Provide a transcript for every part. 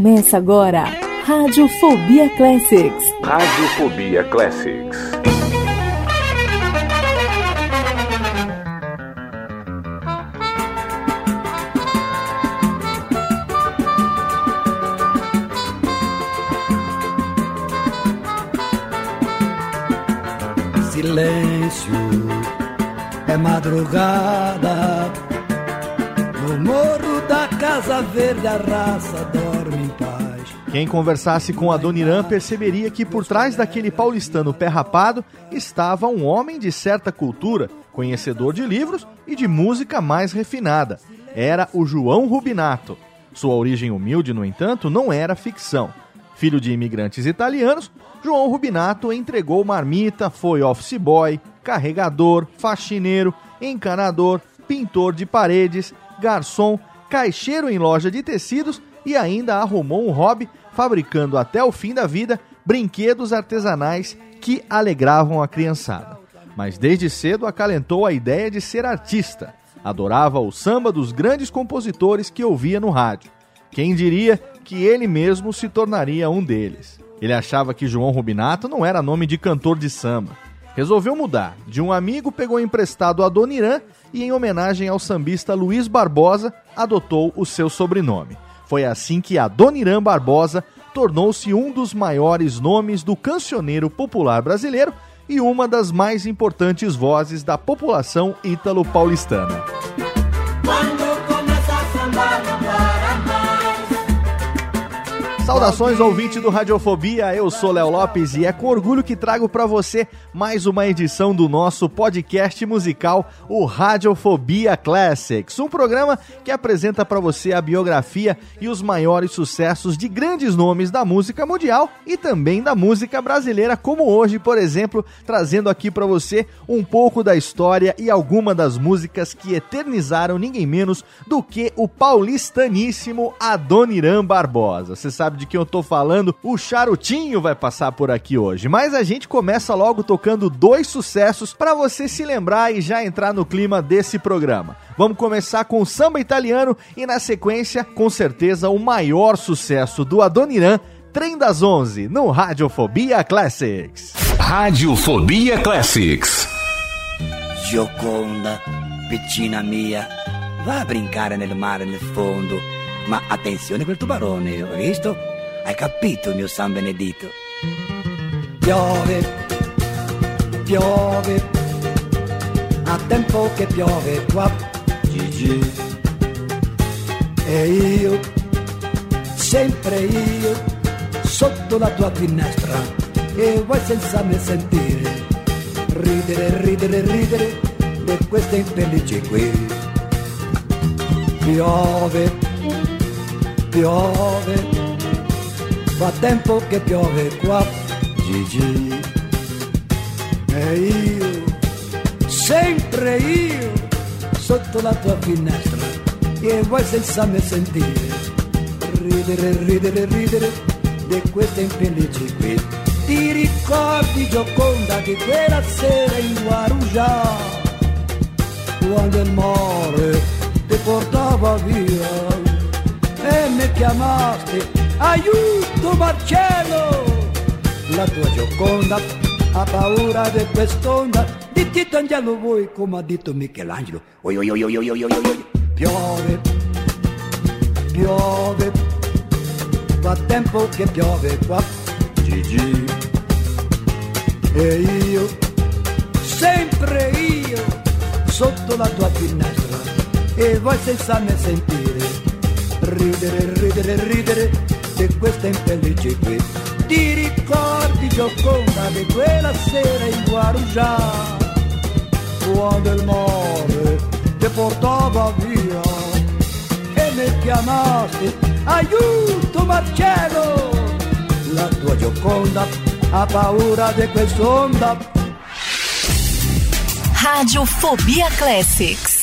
Começa agora, Radiofobia Classics. Radiofobia Classics. Silêncio é madrugada Casa Verde a raça dorme em paz. Quem conversasse com a Dona Irã perceberia que por trás daquele paulistano pé rapado estava um homem de certa cultura, conhecedor de livros e de música mais refinada. Era o João Rubinato. Sua origem humilde, no entanto, não era ficção. Filho de imigrantes italianos, João Rubinato entregou marmita, foi office boy, carregador, faxineiro, encanador, pintor de paredes, garçom, caixeiro em loja de tecidos e ainda arrumou um hobby fabricando até o fim da vida brinquedos artesanais que alegravam a criançada. Mas desde cedo acalentou a ideia de ser artista. Adorava o samba dos grandes compositores que ouvia no rádio. Quem diria que ele mesmo se tornaria um deles? Ele achava que João Rubinato não era nome de cantor de samba. Resolveu mudar. De um amigo pegou emprestado a Dona Irã e, em homenagem ao sambista Luiz Barbosa, adotou o seu sobrenome. Foi assim que a Dona Irã Barbosa tornou-se um dos maiores nomes do cancioneiro popular brasileiro e uma das mais importantes vozes da população ítalo-paulistana. Saudações ouvinte do Radiofobia, eu sou Léo Lopes e é com orgulho que trago para você mais uma edição do nosso podcast musical, o Radiofobia Classics, um programa que apresenta para você a biografia e os maiores sucessos de grandes nomes da música mundial e também da música brasileira, como hoje, por exemplo, trazendo aqui para você um pouco da história e alguma das músicas que eternizaram ninguém menos do que o paulistaníssimo Adoniran Barbosa. Você sabe de quem eu tô falando, o Charutinho vai passar por aqui hoje. Mas a gente começa logo tocando dois sucessos para você se lembrar e já entrar no clima desse programa. Vamos começar com o samba italiano e na sequência, com certeza, o maior sucesso do Adoniran, Trem das 11, no Radiofobia Classics. Radiofobia Classics. Gioconda, piccina mia, va a brincare nel mare nel fondo. Ma attenzione quel tubarone, hai visto? Hai capito, mio San Benedito? Piove, piove, a tempo che piove qua, Gigi. E io, sempre io, sotto la tua finestra, e vuoi senza me sentire, ridere, ridere, ridere, di queste infelici qui. Piove, piove, fa tempo che piove qua, Gigi. E io, sempre io, sotto la tua finestra, e vuoi senza me sentire, ridere, ridere, ridere, di queste infelici qui. Ti ricordi Gioconda di quella sera in Guarujá, quando il mare ti portava via e mi chiamasti, aiuto Marcello! La tua gioconda ha paura di quest'onda, di Tito Angelo vuoi come ha detto Michelangelo. Oi, oi, oi, oi, oi, oi, oi. Piove, piove, fa tempo che piove qua, Gigi. E io, sempre io, sotto la tua finestra, e voi senza me sentire ridere ridere ridere di questa infelice qui. Ti ricordi Gioconda di quella sera in Guarujá quando il mare te portava via e mi chiamasti aiuto Marcello! La tua Gioconda ha paura di quest'onda. Radiofobia Classics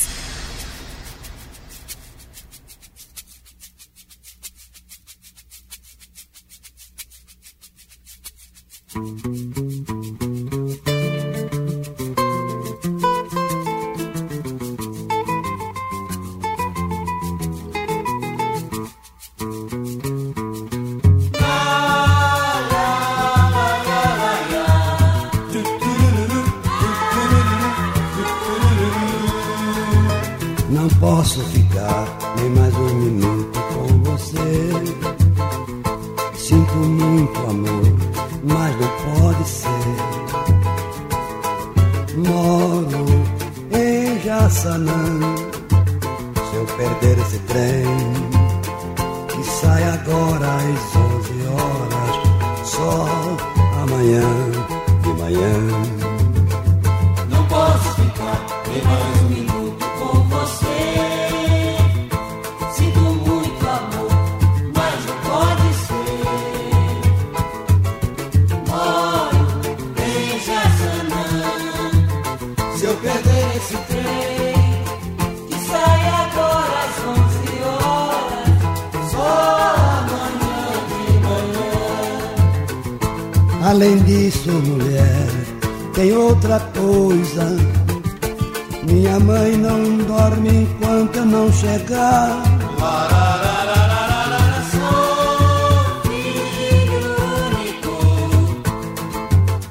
disso, mulher, tem outra coisa. Minha mãe não dorme enquanto eu não chegar. Sou único.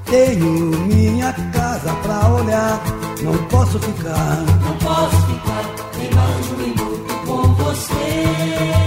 Tenho minha casa pra olhar, não posso ficar. Não posso ficar, nem mais um minuto com você.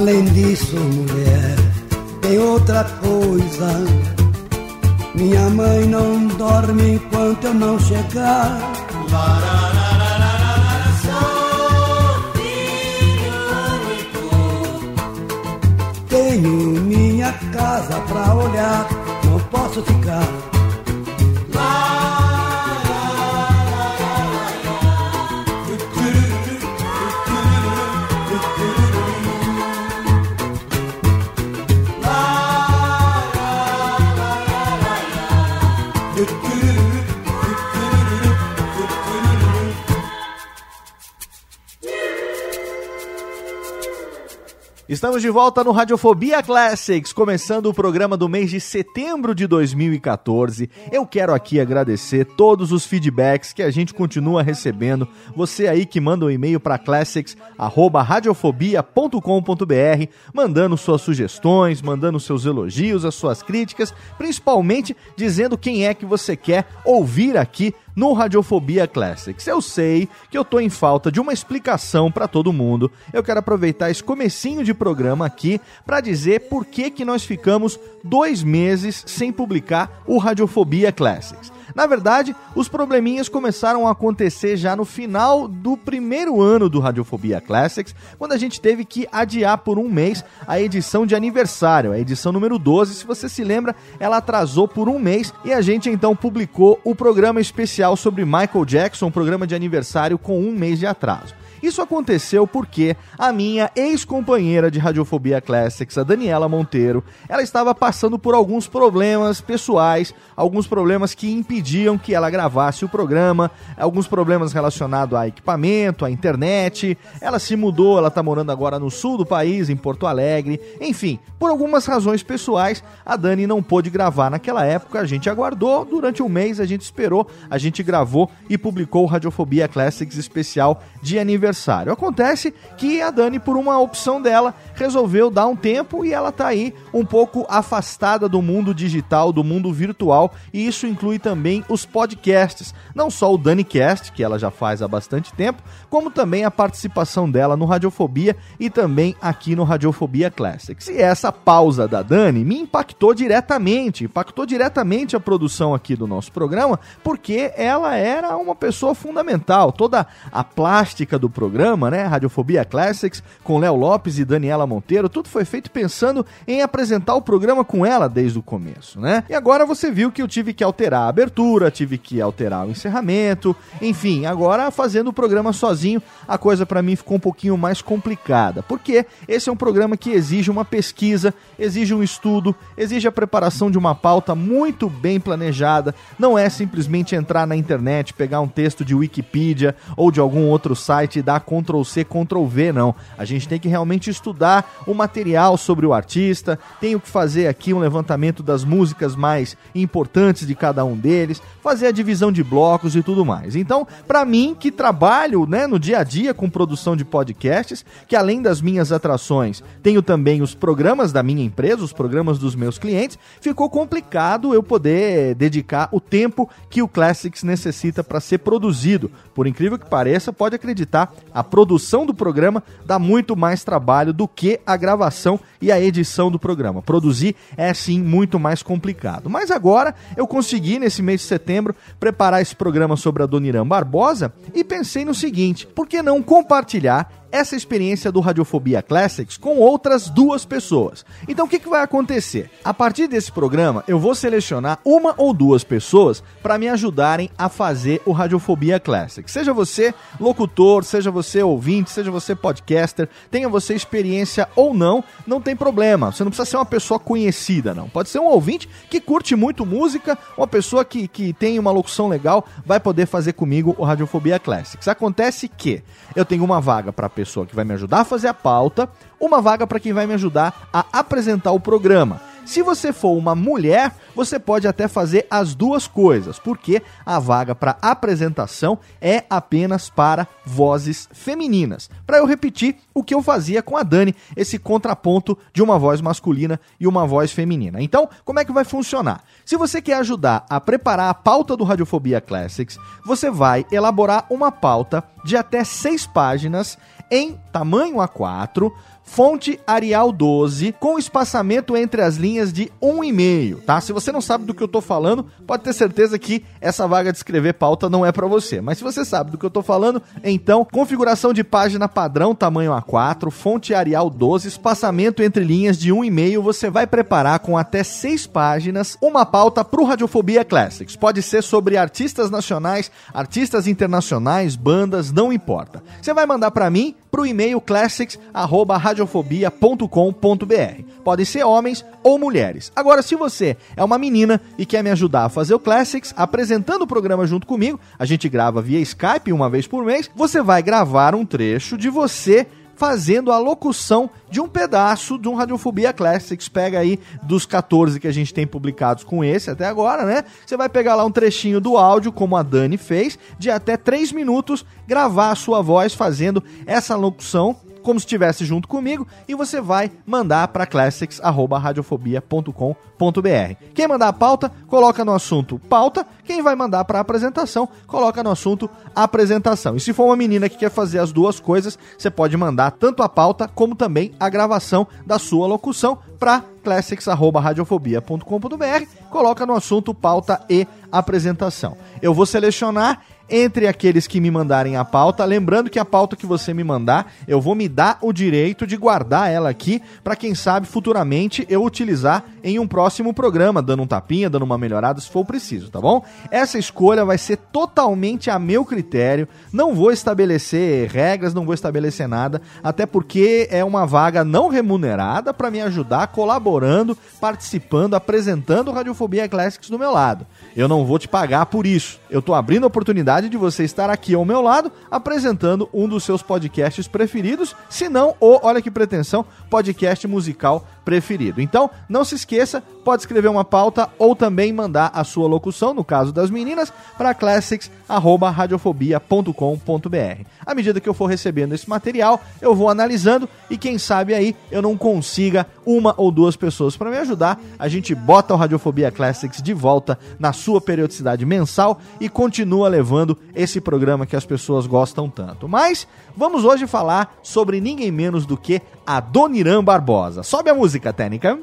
Além disso, mulher, tem outra coisa. Minha mãe não dorme enquanto eu não chegar. Sou. Tenho minha casa pra olhar, não posso ficar. Estamos de volta no Radiofobia Classics, começando o programa do mês de setembro de 2014. Eu quero aqui agradecer todos os feedbacks que a gente continua recebendo. Você aí que manda um e-mail para classics@radiofobia.com.br, mandando suas sugestões, mandando seus elogios, as suas críticas, principalmente dizendo quem é que você quer ouvir aqui no Radiofobia Classics. Eu sei que eu tô em falta de uma explicação para todo mundo. Eu quero aproveitar esse comecinho de programa aqui para dizer por que que nós ficamos dois meses sem publicar o Radiofobia Classics. Na verdade, os probleminhas começaram a acontecer já no final do primeiro ano do Radiofobia Classics, quando a gente teve que adiar por um mês a edição de aniversário, a edição número 12. Se você se lembra, ela atrasou por um mês e a gente então publicou o programa especial sobre Michael Jackson, um programa de aniversário com um mês de atraso. Isso aconteceu porque a minha ex-companheira de Radiofobia Classics, a Daniela Monteiro, ela estava passando por alguns problemas pessoais, alguns problemas que impediam que ela gravasse o programa, alguns problemas relacionados a equipamento, à internet. Ela se mudou, ela está morando agora no sul do país, em Porto Alegre. Enfim, por algumas razões pessoais, a Dani não pôde gravar naquela época. A gente aguardou durante um mês, a gente esperou, a gente gravou e publicou o Radiofobia Classics especial de aniversário aniversário. Acontece que a Dani, por uma opção dela, resolveu dar um tempo e ela tá aí um pouco afastada do mundo digital, do mundo virtual, e isso inclui também os podcasts. Não só o DaniCast, que ela já faz há bastante tempo, como também a participação dela no Radiofobia e também aqui no Radiofobia Classics. E essa pausa da Dani me impactou diretamente, impactou diretamente a produção aqui do nosso programa, porque ela era uma pessoa fundamental. Toda a plástica do programa, né? Radiofobia Classics, com Léo Lopes e Daniela Monteiro, tudo foi feito pensando em apresentar o programa com ela desde o começo, né? E agora você viu que eu tive que alterar a abertura, tive que alterar o encerramento, enfim, agora fazendo o programa sozinho, a coisa para mim ficou um pouquinho mais complicada, porque esse é um programa que exige uma pesquisa, exige um estudo, exige a preparação de uma pauta muito bem planejada, não é simplesmente entrar na internet, pegar um texto de Wikipedia ou de algum outro site e dar Ctrl C, Ctrl V, não. A gente tem que realmente estudar o material sobre o artista, tenho que fazer aqui um levantamento das músicas mais importantes de cada um deles, fazer a divisão de blocos e tudo mais. Então, para mim, que trabalho né, no dia a dia com produção de podcasts, que além das minhas atrações, tenho também os programas da minha empresa, os programas dos meus clientes, ficou complicado eu poder dedicar o tempo que o Classics necessita para ser produzido. Por incrível que pareça, pode acreditar, a produção do programa dá muito mais trabalho do que a gravação e a edição do programa. Produzir é sim muito mais complicado. Mas agora eu consegui, nesse mês de setembro, preparar esse programa sobre a Dona Irã Barbosa e pensei no seguinte: por que não compartilhar essa experiência do Radiofobia Classics com outras duas pessoas. Então o que, que vai acontecer? A partir desse programa, eu vou selecionar uma ou duas pessoas para me ajudarem a fazer o Radiofobia Classics. Seja você locutor, seja você ouvinte, seja você podcaster, tenha você experiência ou não, não tem problema. Você não precisa ser uma pessoa conhecida, não. Pode ser um ouvinte que curte muito música, uma pessoa que, que tem uma locução legal, vai poder fazer comigo o Radiofobia Classics. Acontece que eu tenho uma vaga para pessoa que vai me ajudar a fazer a pauta, uma vaga para quem vai me ajudar a apresentar o programa. Se você for uma mulher, você pode até fazer as duas coisas, porque a vaga para apresentação é apenas para vozes femininas. Para eu repetir o que eu fazia com a Dani, esse contraponto de uma voz masculina e uma voz feminina. Então, como é que vai funcionar? Se você quer ajudar a preparar a pauta do Radiofobia Classics, você vai elaborar uma pauta de até seis páginas em tamanho A4 fonte Arial 12, com espaçamento entre as linhas de 1,5, tá? Se você não sabe do que eu tô falando, pode ter certeza que essa vaga de escrever pauta não é para você. Mas se você sabe do que eu tô falando, então, configuração de página padrão, tamanho A4, fonte Arial 12, espaçamento entre linhas de 1,5, você vai preparar com até 6 páginas uma pauta pro Radiofobia Classics. Pode ser sobre artistas nacionais, artistas internacionais, bandas, não importa. Você vai mandar para mim pro e-mail classics@radio radiofobia.com.br. Podem ser homens ou mulheres. Agora, se você é uma menina e quer me ajudar a fazer o Classics, apresentando o programa junto comigo, a gente grava via Skype uma vez por mês, você vai gravar um trecho de você fazendo a locução de um pedaço de um Radiofobia Classics. Pega aí dos 14 que a gente tem publicados com esse até agora, né? Você vai pegar lá um trechinho do áudio, como a Dani fez, de até 3 minutos, gravar a sua voz fazendo essa locução como se estivesse junto comigo e você vai mandar para classics@radiofobia.com.br. Quem mandar a pauta, coloca no assunto pauta, quem vai mandar para apresentação, coloca no assunto apresentação. E se for uma menina que quer fazer as duas coisas, você pode mandar tanto a pauta como também a gravação da sua locução para classics@radiofobia.com.br, coloca no assunto pauta e apresentação. Eu vou selecionar entre aqueles que me mandarem a pauta. Lembrando que a pauta que você me mandar, eu vou me dar o direito de guardar ela aqui para quem sabe futuramente eu utilizar em um próximo programa, dando um tapinha, dando uma melhorada se for preciso, tá bom? Essa escolha vai ser totalmente a meu critério. Não vou estabelecer regras, não vou estabelecer nada, até porque é uma vaga não remunerada para me ajudar colaborando, participando, apresentando Radiofobia Classics do meu lado. Eu não vou te pagar por isso. Eu tô abrindo a de você estar aqui ao meu lado apresentando um dos seus podcasts preferidos, se não o, olha que pretensão, podcast musical preferido. Então, não se esqueça, pode escrever uma pauta ou também mandar a sua locução, no caso das meninas, para classics@radiofobia.com.br. À medida que eu for recebendo esse material, eu vou analisando e quem sabe aí eu não consiga uma ou duas pessoas para me ajudar, a gente bota o Radiofobia Classics de volta na sua periodicidade mensal e continua levando esse programa que as pessoas gostam tanto. Mas vamos hoje falar sobre ninguém menos do que Adoniran Barbosa. Sobe a música, técnica.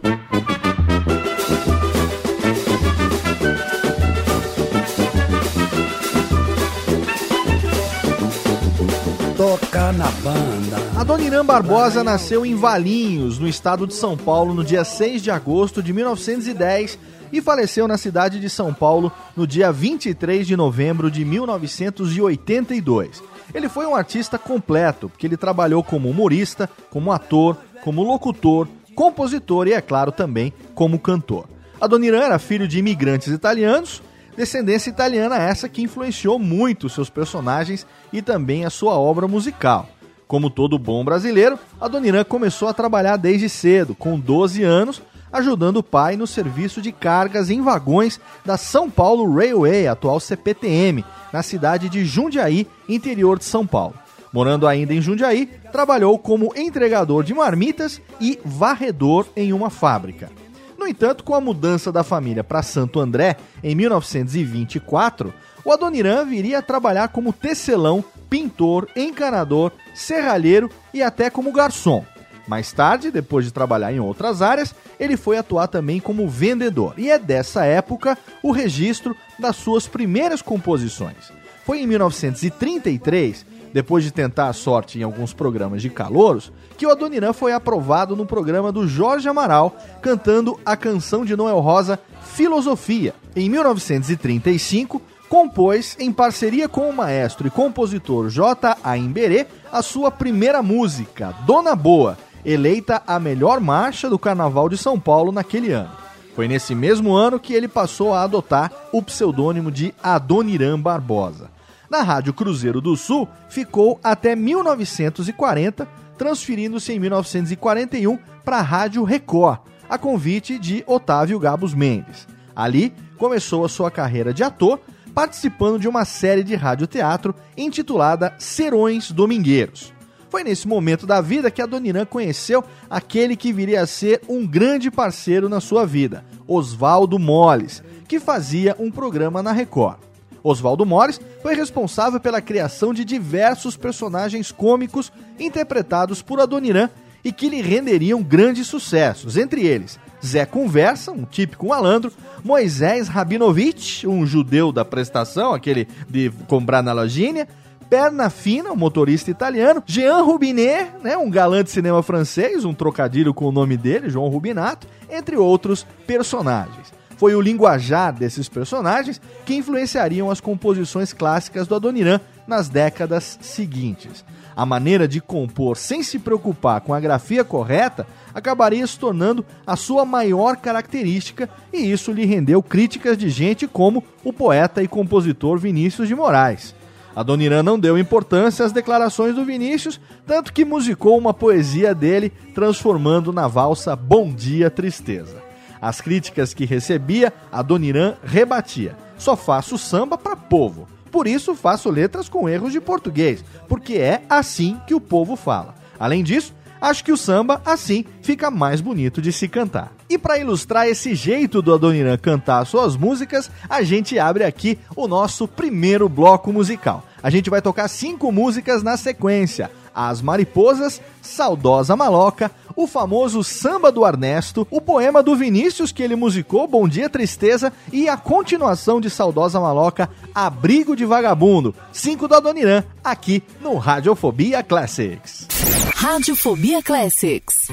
Toca na banda. Adoniran Barbosa nasceu em Valinhos, no estado de São Paulo, no dia 6 de agosto de 1910 e faleceu na cidade de São Paulo no dia 23 de novembro de 1982. Ele foi um artista completo, porque ele trabalhou como humorista, como ator, como locutor, compositor e, é claro, também como cantor. Adoniran era filho de imigrantes italianos, descendência italiana essa que influenciou muito seus personagens e também a sua obra musical. Como todo bom brasileiro, Adoniran começou a trabalhar desde cedo, com 12 anos, ajudando o pai no serviço de cargas em vagões da São Paulo Railway, atual CPTM, na cidade de Jundiaí, interior de São Paulo. Morando ainda em Jundiaí, trabalhou como entregador de marmitas e varredor em uma fábrica. No entanto, com a mudança da família para Santo André em 1924, o Adoniran viria a trabalhar como tecelão, pintor, encanador, serralheiro e até como garçom. Mais tarde, depois de trabalhar em outras áreas, ele foi atuar também como vendedor. E é dessa época o registro das suas primeiras composições. Foi em 1933, depois de tentar a sorte em alguns programas de calouros, que o Adoniran foi aprovado no programa do Jorge Amaral, cantando a canção de Noel Rosa Filosofia. Em 1935, compôs, em parceria com o maestro e compositor J. A. Imberê, a sua primeira música, Dona Boa, eleita a melhor marcha do Carnaval de São Paulo naquele ano. Foi nesse mesmo ano que ele passou a adotar o pseudônimo de Adoniran Barbosa. Na Rádio Cruzeiro do Sul, ficou até 1940, transferindo-se em 1941 para a Rádio Record, a convite de Otávio Gabos Mendes. Ali, começou a sua carreira de ator, participando de uma série de radioteatro intitulada Serões Domingueiros. Foi nesse momento da vida que a Doniran conheceu aquele que viria a ser um grande parceiro na sua vida, Oswaldo Molles, que fazia um programa na Record. Oswaldo Molles foi responsável pela criação de diversos personagens cômicos interpretados por Adoniran e que lhe renderiam grandes sucessos, entre eles Zé Conversa, um típico malandro, Moisés Rabinovich, um judeu da prestação, aquele de comprar na lojinha, Perna Fina, um motorista italiano, Jean Rubinet, né, um galã de cinema francês, um trocadilho com o nome dele, João Rubinato, entre outros personagens. Foi o linguajar desses personagens que influenciariam as composições clássicas do Adoniran nas décadas seguintes. A maneira de compor sem se preocupar com a grafia correta acabaria se tornando a sua maior característica, e isso lhe rendeu críticas de gente como o poeta e compositor Vinícius de Moraes. Adoniran não deu importância às declarações do Vinícius, tanto que musicou uma poesia dele, transformando na valsa Bom Dia Tristeza. As críticas que recebia, Adoniran rebatia. Só faço samba para povo. Por isso faço letras com erros de português, porque é assim que o povo fala. Além disso, acho que o samba, assim, fica mais bonito de se cantar. E para ilustrar esse jeito do Adoniran cantar suas músicas, a gente abre aqui o nosso primeiro bloco musical. A gente vai tocar cinco músicas na sequência: As Mariposas, Saudosa Maloca, o famoso Samba do Ernesto, o poema do Vinícius que ele musicou, Bom Dia Tristeza, e a continuação de Saudosa Maloca, Abrigo de Vagabundo. Cinco do Adoniran, aqui no Radiofobia Classics. Radiofobia Classics.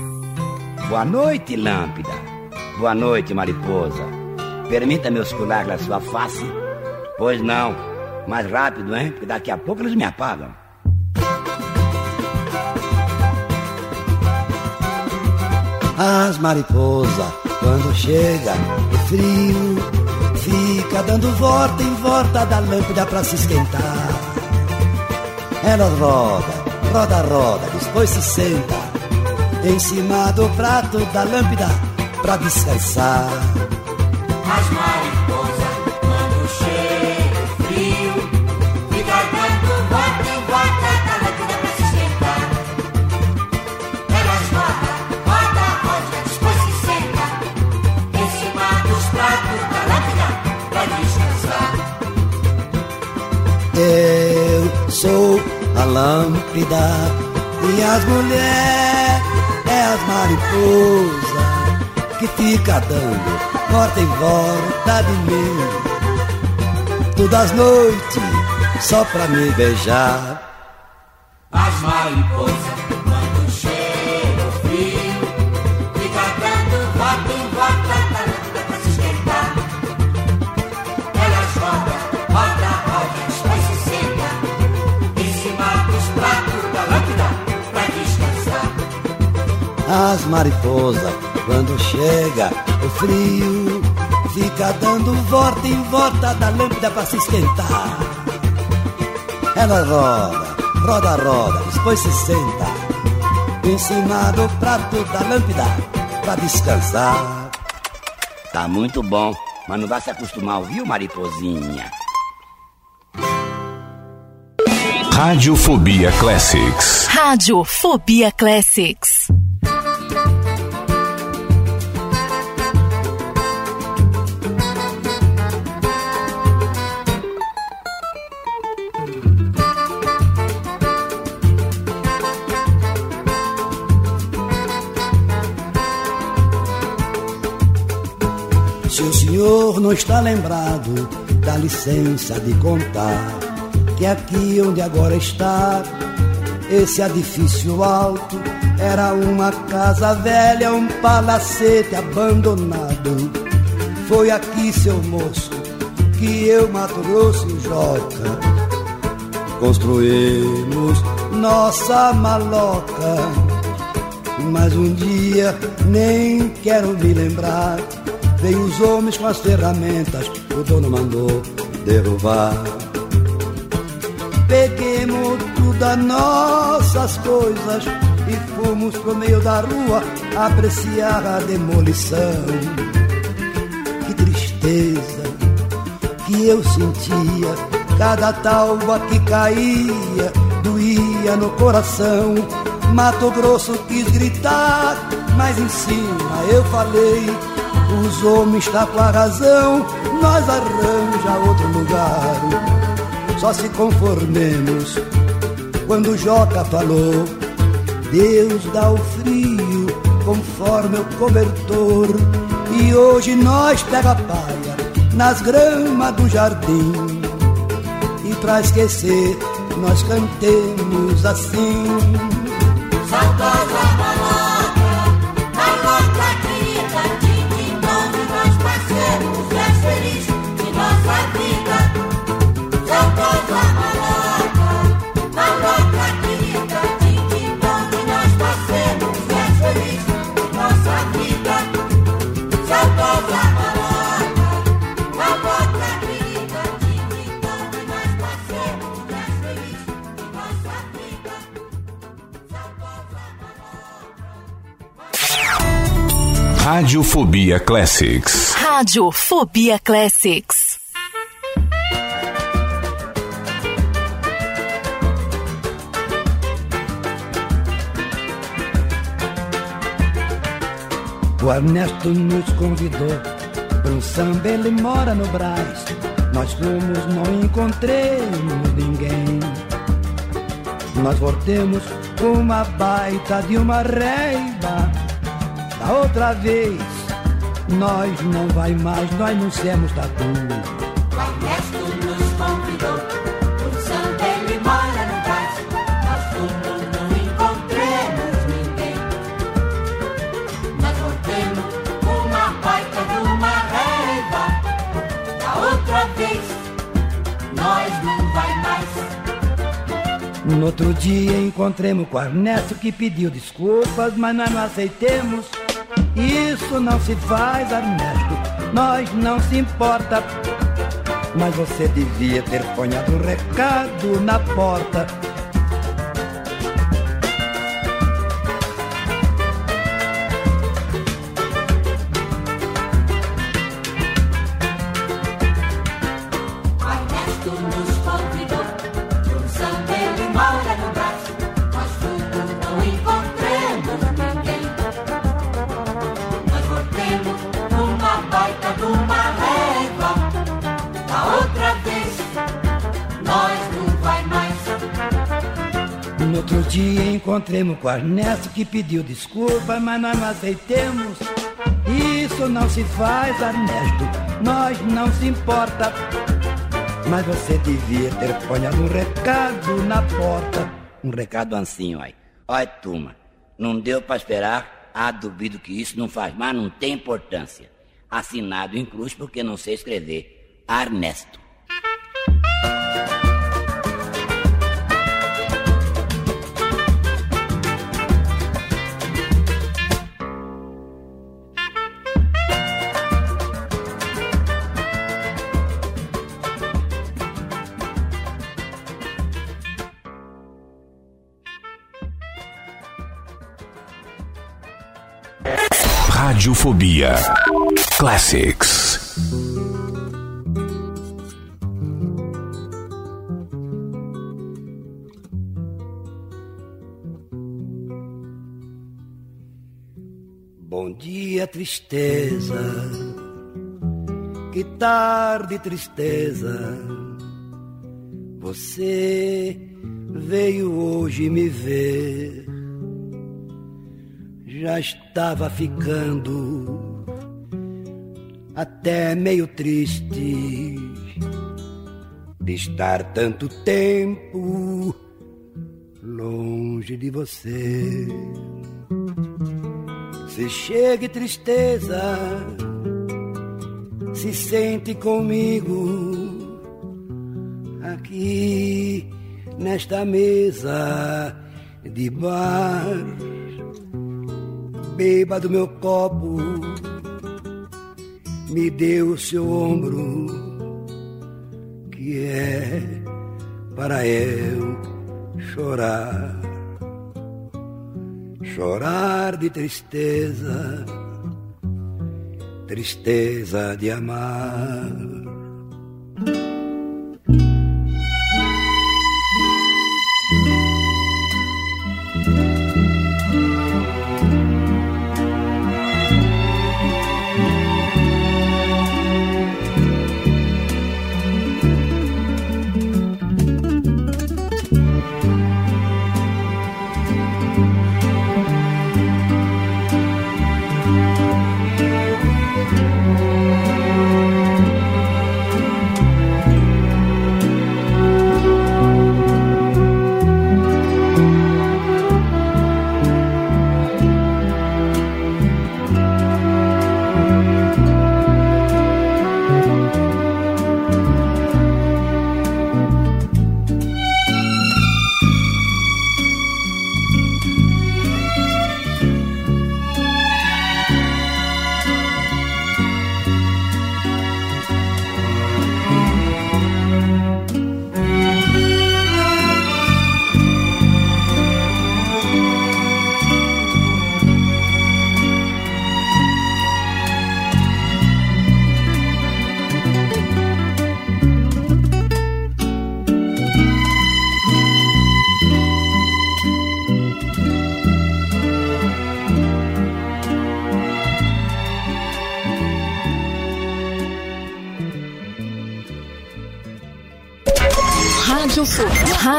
Boa noite, Lâmpada. Boa noite, mariposa. Permita-me oscular a sua face? Pois não. Mais rápido, hein? Porque daqui a pouco eles me apagam. As mariposas, quando chega o frio, fica dando volta em volta da lâmpada pra se esquentar. Ela roda, roda, roda, depois se senta em cima do prato da lâmpada pra descansar. As mariposas, Eu sou a lâmpada e as mulheres é as mariposas que fica dando volta em volta de mim. Todas as noites só pra me beijar. As mariposas, As mariposas, quando chega o frio, fica dando volta em volta da lâmpada pra se esquentar. Ela roda, roda, roda, depois se senta em cima do prato da lâmpada pra descansar. Tá muito bom, mas não vai se acostumar, viu, mariposinha? Radiofobia Classics. Radiofobia Classics. Senhor não está lembrado, dá licença de contar que aqui onde agora está, esse edifício alto era uma casa velha, um palacete abandonado. Foi aqui, seu moço, que eu, Mato Grosso e Joca construímos nossa maloca. Mas um dia, nem quero me lembrar, veio os homens com as ferramentas, o dono mandou derrubar. Peguemos todas nossas coisas e fomos pro meio da rua apreciar a demolição. Que tristeza que eu sentia, cada talva que caía doía no coração. Mato Grosso quis gritar, mas em cima eu falei. Os homens tá com a razão, nós arranja outro lugar. Só se conformemos quando Joca falou. Deus dá o frio conforme o cobertor. E hoje nós pega a paia nas gramas do jardim. E pra esquecer, nós cantemos assim. Radiofobia Classics. Radiofobia Classics. O Ernesto nos convidou para um samba, ele mora no Brás. Nós fomos, não encontremos ninguém. Nós voltemos com uma baita de uma reiva. Da outra vez, nós não vai mais, nós não somos tatu. O Ernesto nos convidou pro samba, ele mora no Brás. Nós fomos, não encontremos ninguém. Nós voltemos uma baita de uma raiva. Da outra vez, nós não vai mais. No outro dia encontremos com o Ernesto que pediu desculpas, mas nós não aceitemos. Isso não se faz, Ernesto, nós não se importa. Mas você devia ter ponhado um recado na porta. Encontremos com o Ernesto que pediu desculpa, mas nós não aceitemos. Isso não se faz, Ernesto, nós não se importa. Mas você devia ter ponhado um recado na porta. Um recado assim, olha. Olha, turma, não deu pra esperar. Ah, duvido que isso não faz, mas não tem importância. Assinado em cruz porque não sei escrever. Ernesto. Radiofobia Classics. Bom dia, tristeza. Que tarde, tristeza. Você veio hoje me ver. Já estava ficando até meio triste de estar tanto tempo longe de você. Se chegue tristeza, se sente comigo aqui nesta mesa de bar. Beba do meu copo, me dê o seu ombro, que é para eu chorar chorar de tristeza, tristeza de amar.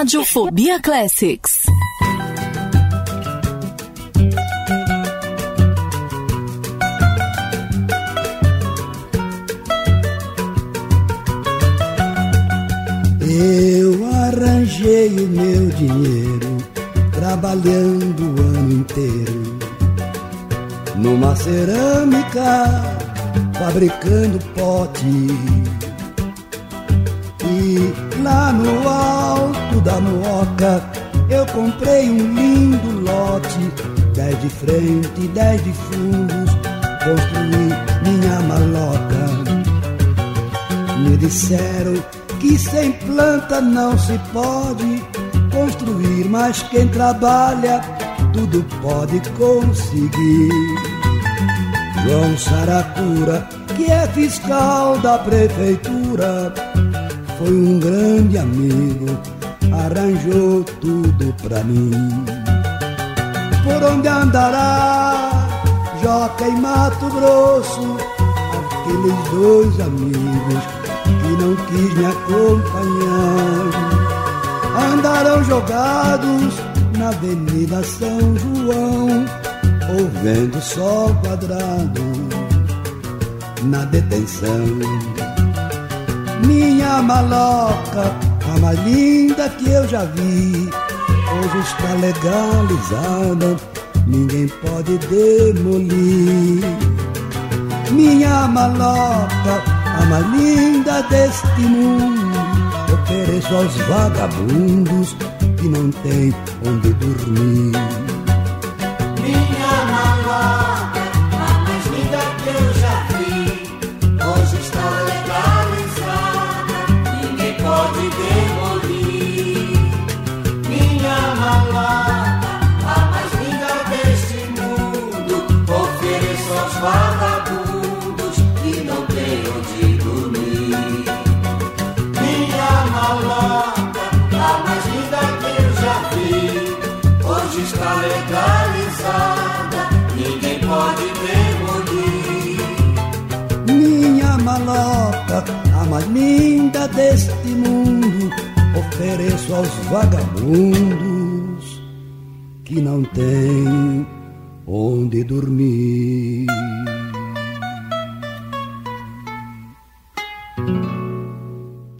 Radiofobia, Classics. Eu arranjei o meu dinheiro trabalhando o ano inteiro numa cerâmica fabricando pote e lá no alto da moca eu comprei um lindo lote dez de frente dez de fundos construí minha maloca me disseram que sem planta não se pode construir, mas quem trabalha tudo pode conseguir. João Saracura, que é fiscal da prefeitura, foi um grande amigo, arranjou tudo pra mim. Por onde andará Joca e Mato Grosso, aqueles dois amigos que não quis me acompanhar. Andarão jogados na Avenida São João, ouvindo sol quadrado na detenção. Minha maloca, a mais linda que eu já vi, hoje está legalizada, ninguém pode demolir. Minha maloca, a mais linda deste mundo, ofereço aos vagabundos que não tem onde dormir. Deste mundo, ofereço aos vagabundos que não têm onde dormir.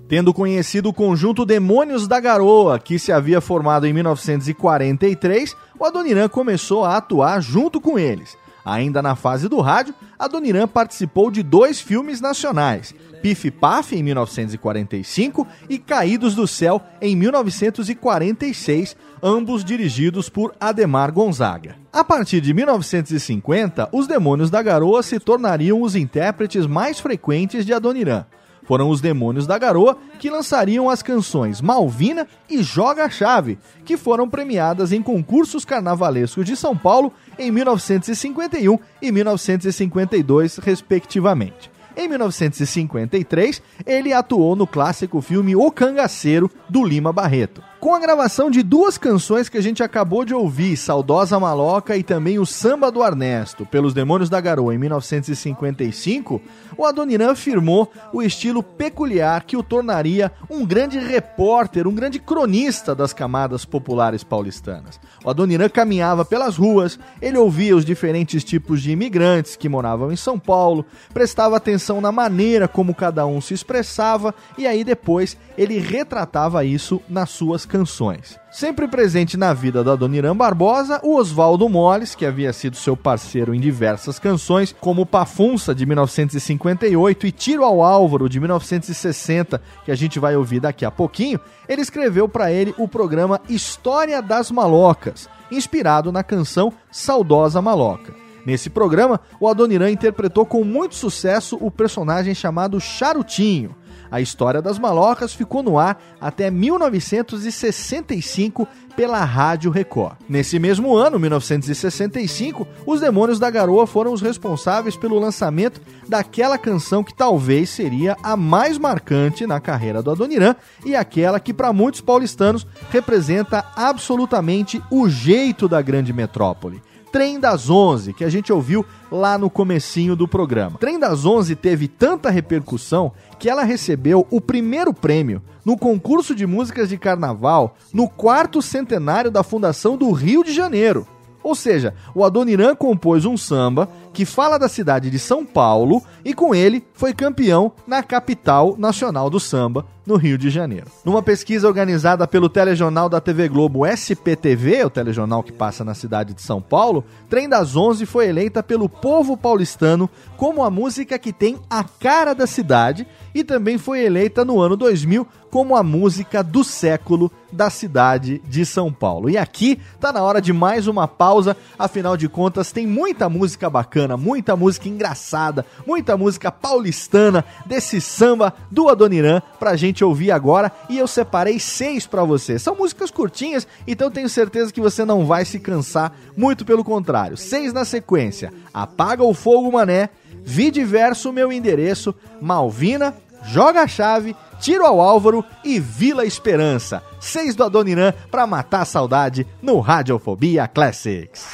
Tendo conhecido o conjunto Demônios da Garoa, que se havia formado em 1943, o Adoniran começou a atuar junto com eles. Ainda na fase do rádio, Adoniran participou de dois filmes nacionais, Pif Paf em 1945 e Caídos do Céu em 1946, ambos dirigidos por Ademar Gonzaga. A partir de 1950, os Demônios da Garoa se tornariam os intérpretes mais frequentes de Adoniran. Foram os Demônios da Garoa que lançariam as canções Malvina e Joga a Chave, que foram premiadas em concursos carnavalescos de São Paulo em 1951 e 1952, respectivamente. Em 1953, ele atuou no clássico filme O Cangaceiro, do Lima Barreto. Com a gravação de duas canções que a gente acabou de ouvir, Saudosa Maloca e também o Samba do Ernesto, pelos Demônios da Garoa em 1955, o Adoniran firmou o estilo peculiar que o tornaria um grande repórter, um grande cronista das camadas populares paulistanas. O Adoniran caminhava pelas ruas, ele ouvia os diferentes tipos de imigrantes que moravam em São Paulo, prestava atenção na maneira como cada um se expressava e aí depois ele retratava isso nas suas canções. Sempre presente na vida da Adoniran Barbosa, o Oswaldo Moles, que havia sido seu parceiro em diversas canções, como Pafunça de 1958 e Tiro ao Álvaro de 1960, que a gente vai ouvir daqui a pouquinho, ele escreveu para ele o programa História das Malocas, inspirado na canção Saudosa Maloca. Nesse programa, o Adoniran interpretou com muito sucesso o personagem chamado Charutinho. A história das malocas ficou no ar até 1965 pela Rádio Record. Nesse mesmo ano, 1965, os Demônios da Garoa foram os responsáveis pelo lançamento daquela canção que talvez seria a mais marcante na carreira do Adoniran e aquela que para muitos paulistanos representa absolutamente o jeito da grande metrópole. Trem das Onze, que a gente ouviu lá no comecinho do programa. Trem das Onze teve tanta repercussão que ela recebeu o primeiro prêmio no concurso de músicas de carnaval no quarto centenário da fundação do Rio de Janeiro. Ou seja, o Adoniran compôs um samba que fala da cidade de São Paulo e com ele foi campeão na capital nacional do samba, no Rio de Janeiro. Numa pesquisa organizada pelo telejornal da TV Globo SPTV, o telejornal que passa na cidade de São Paulo, Trem das Onze foi eleita pelo povo paulistano como a música que tem a cara da cidade e também foi eleita no ano 2000 como a música do século da cidade de São Paulo. E aqui tá na hora de mais uma pausa, afinal de contas tem muita música bacana muita música engraçada, muita música paulistana desse samba do Adoniran pra gente ouvir agora e eu separei seis pra você. São músicas curtinhas, então tenho certeza que você não vai se cansar, muito pelo contrário. Seis na sequência: Apaga o Fogo Mané, Vi Diverso Meu Endereço, Malvina, Joga a Chave, Tiro ao Álvaro e Vila Esperança. Seis do Adoniran pra matar a saudade no Radiofobia Classics.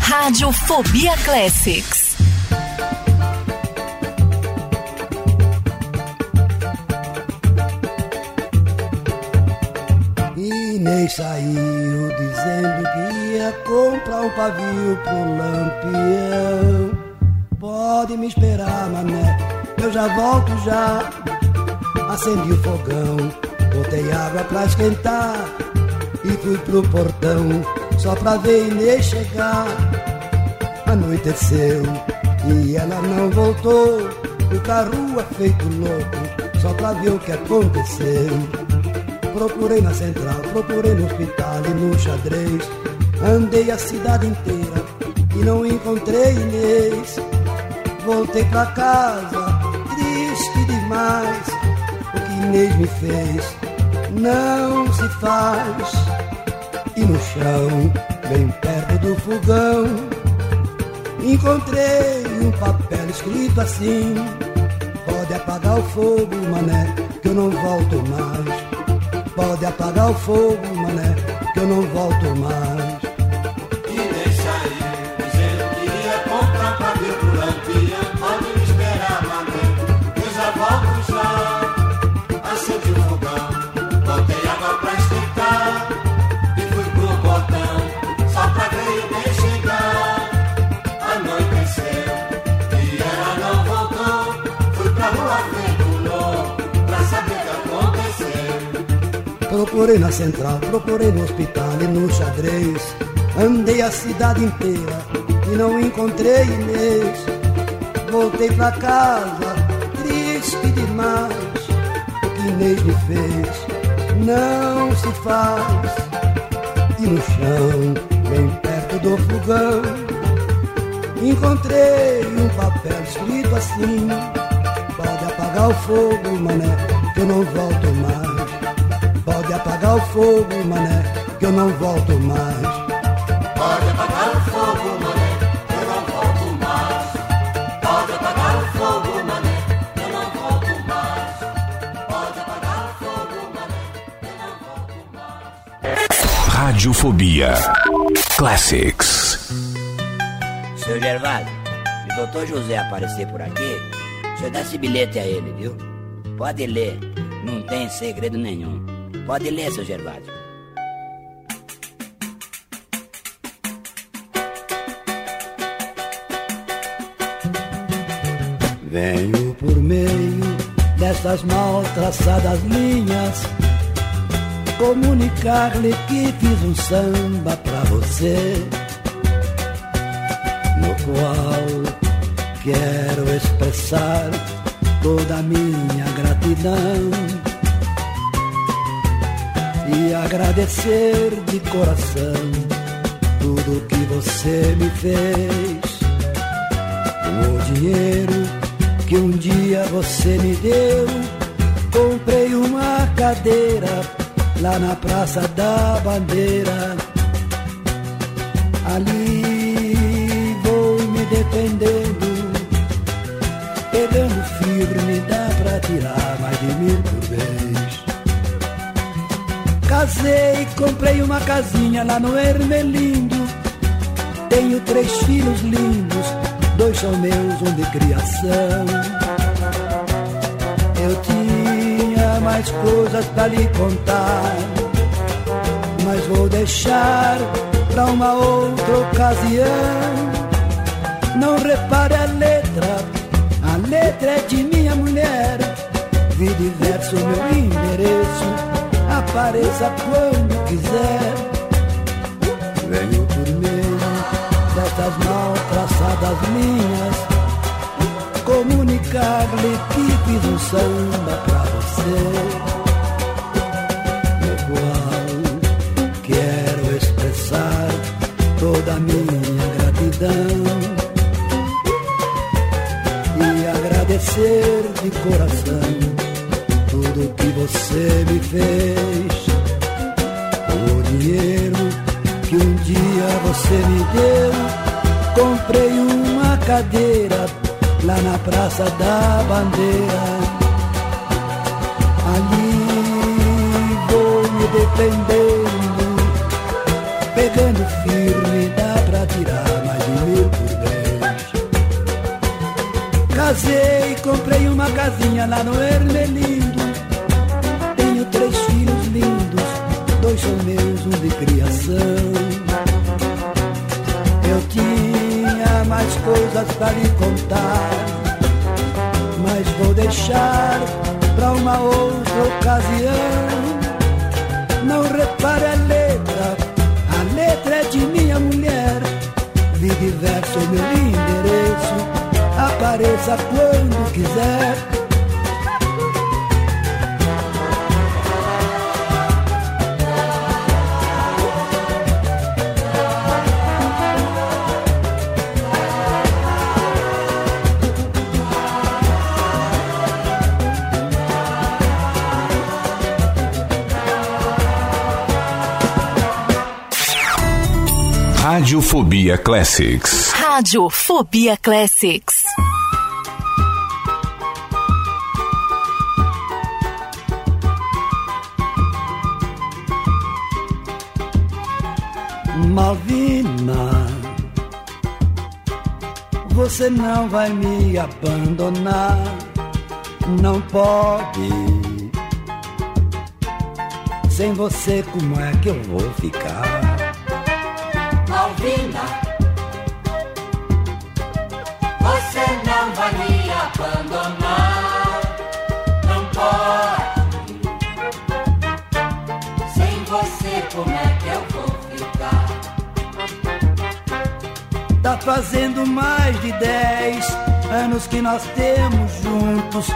Radiofobia Classics. Inês saiu dizendo que ia comprar um pavio pro lampião. Pode me esperar, mané, eu já volto já. Acendi o fogão, botei água pra esquentar e fui pro portão só pra ver Inês chegar. Anoiteceu e ela não voltou. O carro é feito louco, só pra ver o que aconteceu. Procurei na central, procurei no hospital e no xadrez. Andei a cidade inteira e não encontrei Inês. Voltei pra casa, demais. O que Inês me fez não se faz. E no chão, bem perto do fogão, encontrei um papel escrito assim: Pode apagar o fogo, mané, que eu não volto mais. Pode apagar o fogo, mané, que eu não volto mais. Procurei na central, procurei no hospital e no xadrez. Andei a cidade inteira e não encontrei Inês. Voltei pra casa, triste demais. O que Inês me fez não se faz. E no chão, bem perto do fogão, encontrei um papel escrito assim: Pode apagar o fogo, mané, que eu não volto mais. Pode apagar o fogo, mané, que eu não volto mais. Pode apagar o fogo, mané, eu não volto mais. Pode apagar o fogo, mané, eu não volto mais. Pode apagar o fogo, mané, eu não volto mais. Radiofobia Classics. Seu Gervásio, se o doutor José aparecer por aqui, o senhor dá esse bilhete a ele, viu? Pode ler, não tem segredo nenhum. Pode ler, seu Gervásio. Venho por meio dessas mal traçadas linhas comunicar-lhe que fiz um samba pra você, no qual quero expressar toda a minha gratidão e agradecer de coração tudo que você me fez. O dinheiro que um dia você me deu, comprei uma cadeira lá na Praça da Bandeira. Ali vou me defendendo, pegando firme, dá pra tirar mais de mil por vez. Casei, comprei uma casinha lá no Ermelindo. Tenho três filhos lindos, dois são meus, um de criação. Eu tinha mais coisas pra lhe contar, mas vou deixar pra uma outra ocasião. Não repare a letra, a letra é de minha mulher. Vi diverso meu endereço, apareça quando quiser. Venho por meio dessas mal traçadas linhas comunicar-lhe que fiz um samba pra você, no qual quero expressar toda a minha gratidão. E agradecer de coração tudo que você me fez. O dinheiro que um dia você me deu, comprei uma cadeira lá na Praça da Bandeira. Ali vou me defendendo, pegando firme, dá pra tirar mais de mil por mês. Casei, comprei uma casinha lá no Ermelindo. Meus, um de criação. Eu tinha mais coisas pra lhe contar, mas vou deixar pra uma outra ocasião. Não repare a letra, a letra é de minha mulher. Vi diverso meu endereço, apareça quando quiser. Radiofobia Classics. Radiofobia Classics. Malvina, você não vai me abandonar, não pode. Sem você, como é que eu vou ficar? Você não vai me abandonar, não pode. Sem você, como é que eu vou ficar? Tá fazendo mais de dez anos que nós temos juntos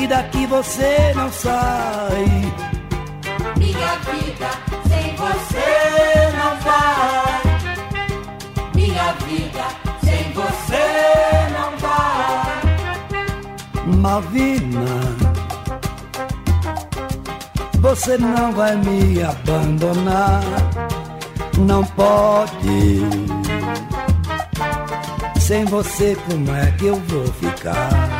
e daqui você não sai. Vida sem você não vai. Malvina, você não vai me abandonar, não pode. Sem você, como é que eu vou ficar?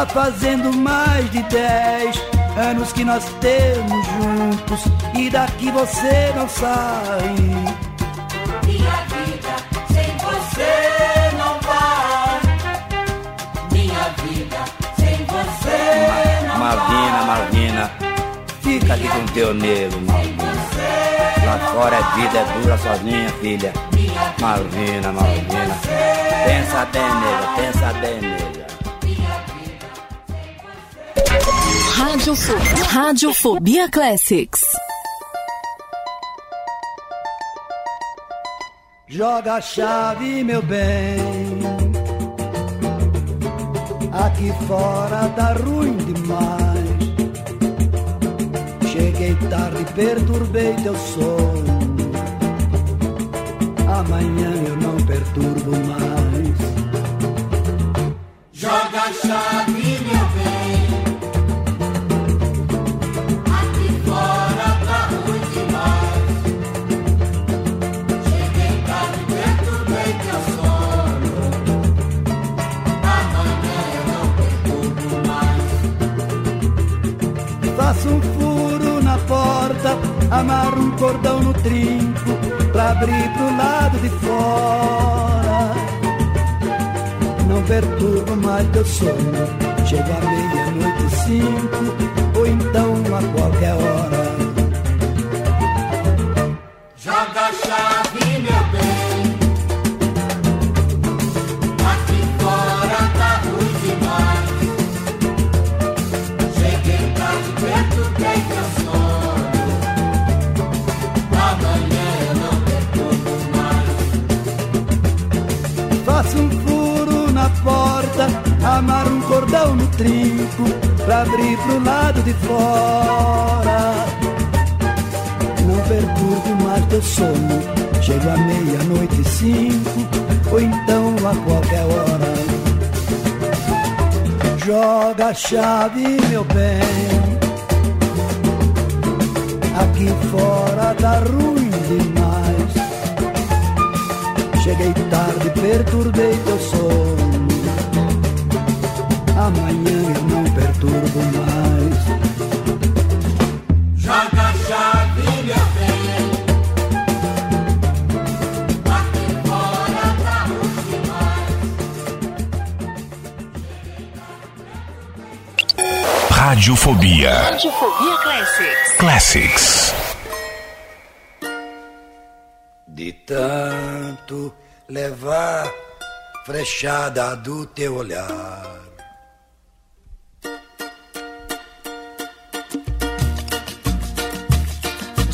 Tá fazendo mais de dez anos que nós temos juntos e daqui você não sai. Minha vida sem você não vai. Minha vida sem você não Malvina, vai. Malvina, fica aqui com teu nego, Malvina. Lá fora é vida, é dura sozinha, filha. Malvina, Malvina. Pensa bem, nega, pensa bem, nega. Radiofobia, Radiofobia Classics. Joga a chave, meu bem. Aqui fora tá ruim demais. Cheguei tarde, perturbei teu sono. Amanhã eu não perturbo mais. Joga a chave, amarro um cordão no trinco pra abrir pro lado de fora. Não perturbo mais teu sono, chega à meia-noite e cinco, ou então a qualquer hora. Amarro um cordão no trinco pra abrir pro lado de fora. Não perturbo mais teu sono, chego à meia-noite e cinco, ou então a qualquer hora. Joga a chave, meu bem. Aqui fora tá ruim demais. Cheguei tarde, perturbei teu sono. Amanhã eu não perturbo mais. Joga a chave, meu bem. Aqui fora tá ruim demais. Radiofobia. Radiofobia Classics. Classics. De tanto levar frechada do teu olhar.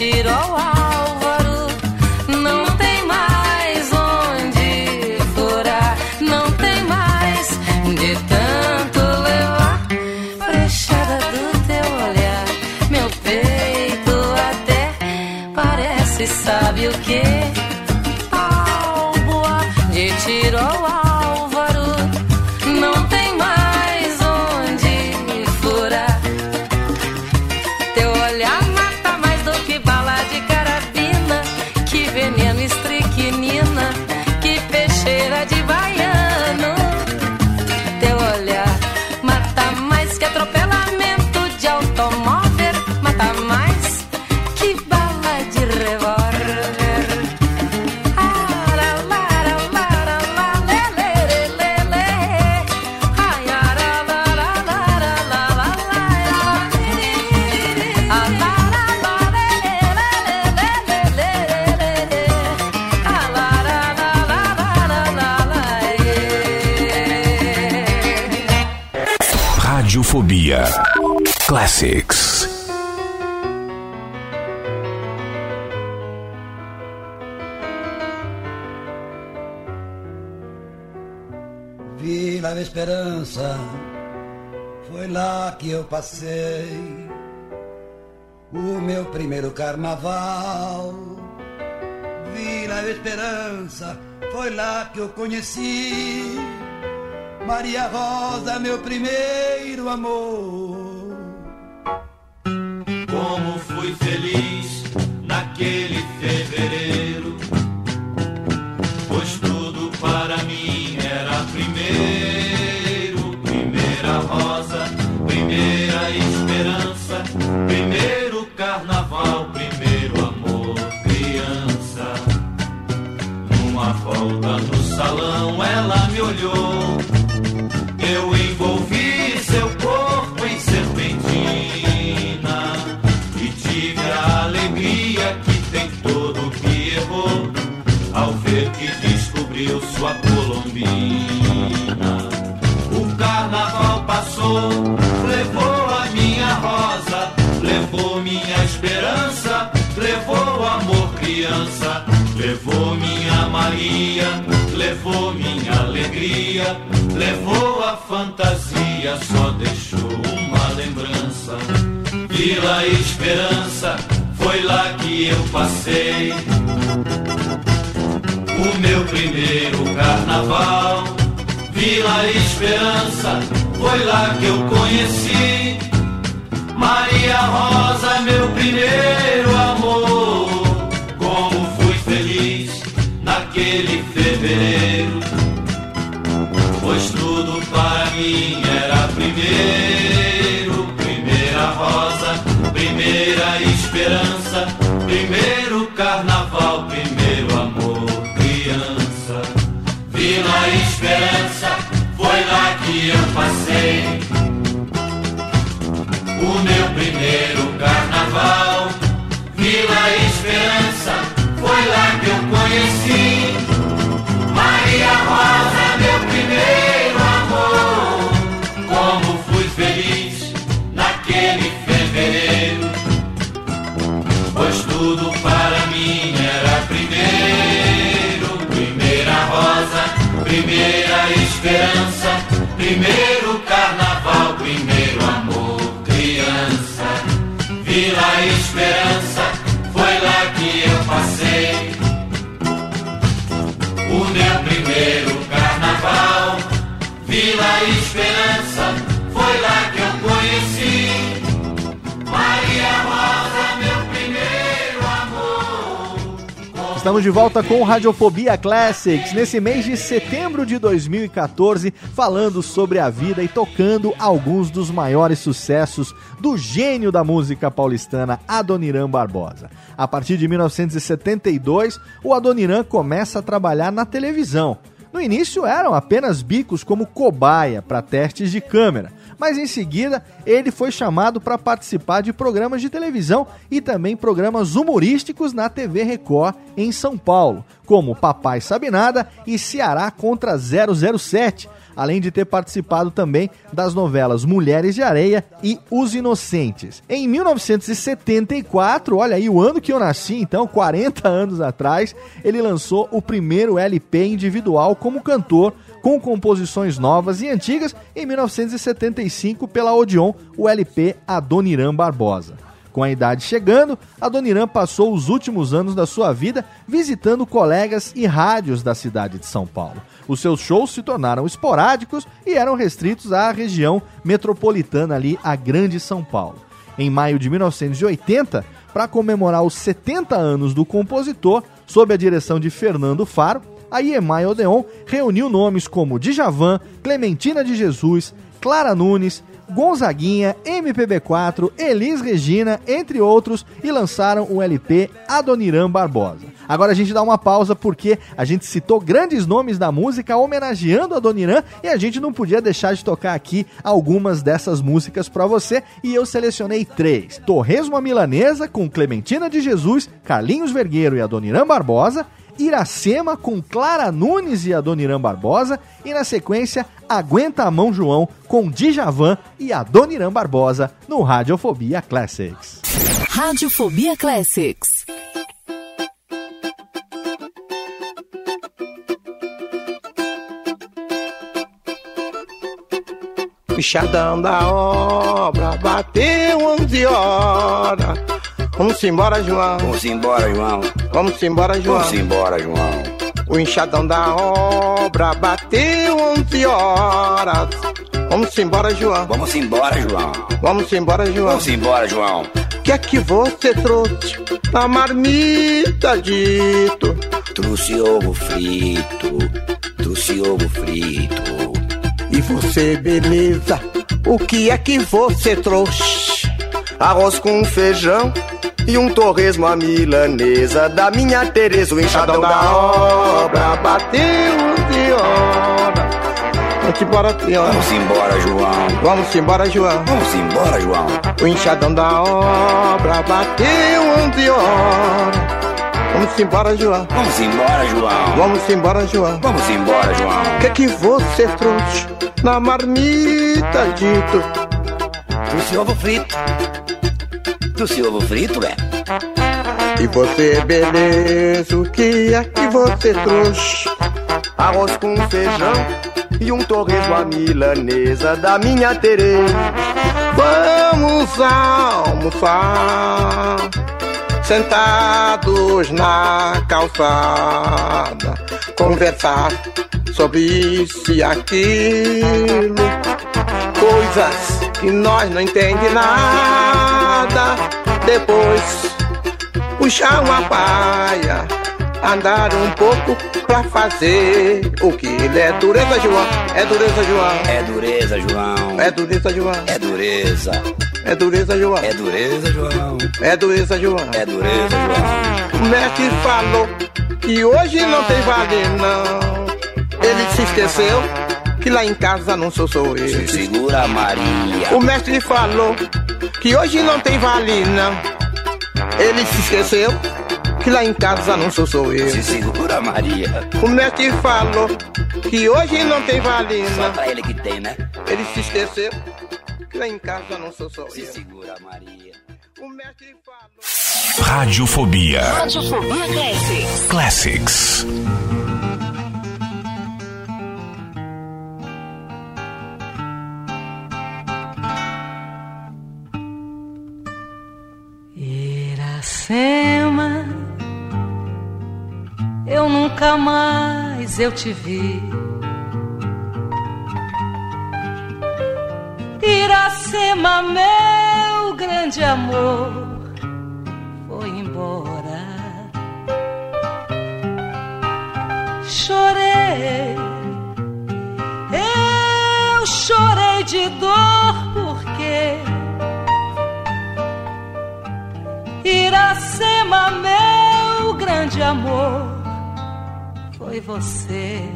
tiro ao álvaro, não tem mais onde furar, não tem mais de tanto levar frechada do teu olhar, meu peito até parece, sabe o que? Passei o meu primeiro carnaval. Vila Esperança, foi lá que eu conheci Maria Rosa, meu primeiro amor. Salão ela me olhou, eu envolvi seu corpo em serpentina e tive a alegria que tem todo que errou ao ver que descobriu sua colombina. O carnaval passou, levou a minha rosa, levou minha esperança, levou amor criança, levou minha Maria levou minha alegria, levou a fantasia, só deixou uma lembrança. Vila Esperança, foi lá que eu passei. O meu primeiro carnaval, Vila Esperança, foi lá que eu conheci. Maria Rosa, meu primeiro amor. Fevereiro. Pois tudo para mim era primeiro. Primeira rosa, primeira esperança. Primeiro carnaval, primeiro amor, criança. Vila Esperança, foi lá que eu passei. O meu primeiro carnaval, Vila Esperança, foi lá que eu conheci. Tudo para mim era primeiro. Primeira rosa, primeira esperança. Primeiro carnaval, primeiro amor, criança. Vila Esperança, foi lá que eu passei. O meu primeiro carnaval, Vila Esperança, foi lá Estamos de volta com Radiofobia Classics nesse mês de setembro de 2014, falando sobre a vida e tocando alguns dos maiores sucessos do gênio da música paulistana, Adoniran Barbosa. A partir de 1972, o Adoniran começa a trabalhar na televisão. No início eram apenas bicos como cobaia para testes de câmera, mas em seguida ele foi chamado para participar de programas de televisão e também programas humorísticos na TV Record em São Paulo, como Papai Sabe Nada e Ceará contra 007, além de ter participado também das novelas Mulheres de Areia e Os Inocentes. Em 1974, olha aí o ano que eu nasci, então 40 anos atrás, ele lançou o primeiro LP individual como cantor com composições novas e antigas em 1975 pela Odeon, o LP Adoniran Barbosa. Com a idade chegando, Adoniran passou os últimos anos da sua vida visitando colegas e rádios da cidade de São Paulo. Os seus shows se tornaram esporádicos e eram restritos à região metropolitana ali, a Grande São Paulo. Em maio de 1980, para comemorar os 70 anos do compositor, sob a direção de Fernando Faro, a IEMAI Odeon reuniu nomes como Djavan, Clementina de Jesus, Clara Nunes, Gonzaguinha, MPB4, Elis Regina, entre outros, e lançaram o LP Adoniran Barbosa. Agora a gente dá uma pausa porque a gente citou grandes nomes da música homenageando Adoniran e a gente não podia deixar de tocar aqui algumas dessas músicas para você e eu selecionei três: Torresmo Milanesa com Clementina de Jesus, Carlinhos Vergueiro e Adoniran Barbosa, Iracema com Clara Nunes e Adoniran Barbosa e na sequência Aguenta a Mão João com Djavan e Adoniran Barbosa no Radiofobia Classics. Radiofobia Classics. Bichadão da obra, bateu 11 horas. Vamos embora, João. Vamos embora, João. Vamos embora, João. Vamos embora, João. O enxadão da obra bateu 11 horas. Vamos embora, João. Vamos embora, João. Vamos embora, João. Vamos embora, João. O que é que você trouxe na marmita, dito? Trouxe ovo frito. Trouxe ovo frito. E você, beleza? O que é que você trouxe? Arroz com feijão e um torresmo à milanesa da minha Tereza, o enxadão da obra. bateu 11 horas. Vamos embora, senhor. Vamos embora, João. Vamos embora, João. Vamos embora, João. O enxadão da obra bateu 11 horas. Vamos embora, João. Vamos embora, João. Vamos embora, João. Vamos embora, João. O que é que você trouxe na marmita, dito? Trouxe ovo frito. Seu ovo frito, é? E você, beleza, o que é que você trouxe? Arroz com feijão e um torresmo à milanesa da minha Tereza. Vamos almoçar, sentados na calçada, conversar sobre isso e aquilo, coisas que nós não entendemos nada. Depois puxar uma paia, andar um pouco pra fazer o que ele é dureza, João. É dureza, João. É dureza, João. É dureza, João. É dureza. É dureza, João. É dureza, João. É dureza, João. É dureza, João. O mestre falou que hoje não tem vale, não. Ele se esqueceu que lá em casa não sou só eu. Se segura, Maria. O mestre falou que hoje não tem vale, não. Ele se esqueceu que lá em casa não sou só eu. Se segura, Maria. O mestre falou que hoje não tem vale, Só pra ele que tem, né? Ele se esqueceu que lá em casa não sou só Se eu. segura, Maria. O mestre falou. Radiofobia. Radiofobia Classics. Classics. Iracema, eu nunca mais eu te vi. Iracema, meu grande amor, foi você.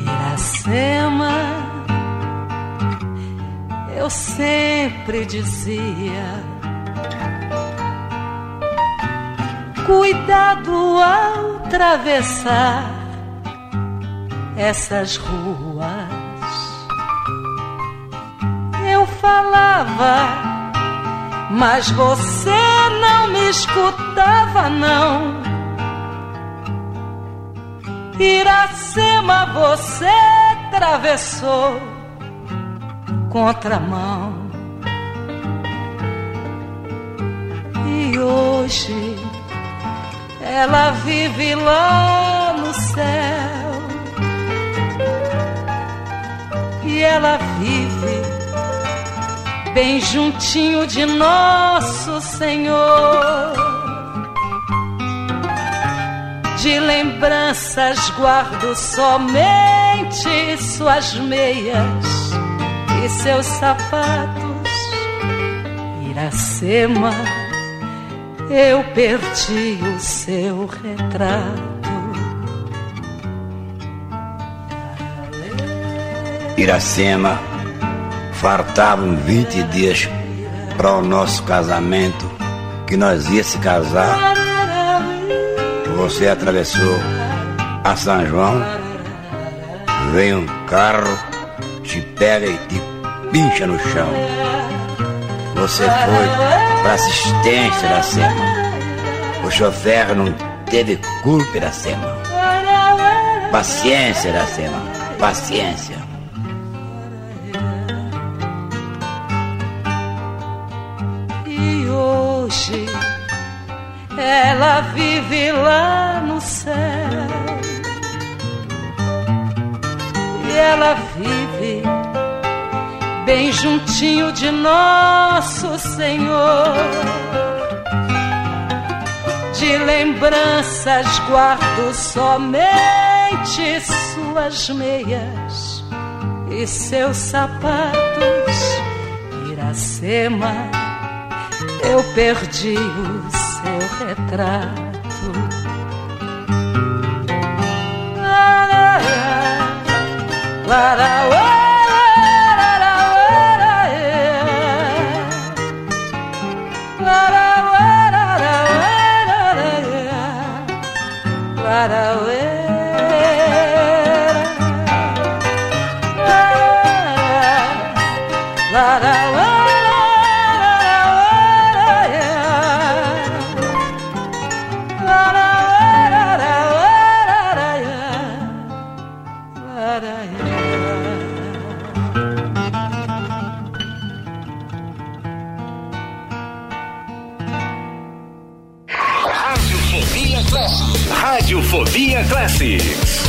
Iracema, eu sempre dizia: cuidado ao atravessar essas ruas. Eu falava mas você não me escutava, não. Iracema, você atravessou contramão. E hoje ela vive lá no céu. E ela vive bem juntinho de nosso Senhor. De lembranças guardo somente suas meias e seus sapatos. Iracema, eu perdi o seu retrato. Iracema, faltavam 20 dias para o nosso casamento, que nós ia se casar. Você atravessou a São João, veio um carro, te pega e te pincha no chão. Você foi para assistência da Sema. O chofer não teve culpa da Sema. Paciência da Sema, paciência. E hoje ela vive lá no céu. E ela vive bem juntinho de nosso Senhor. De lembranças guardo somente suas meias e seus sapatos. Iracema, eu perdi o seu retrato. La, la, la, Classics.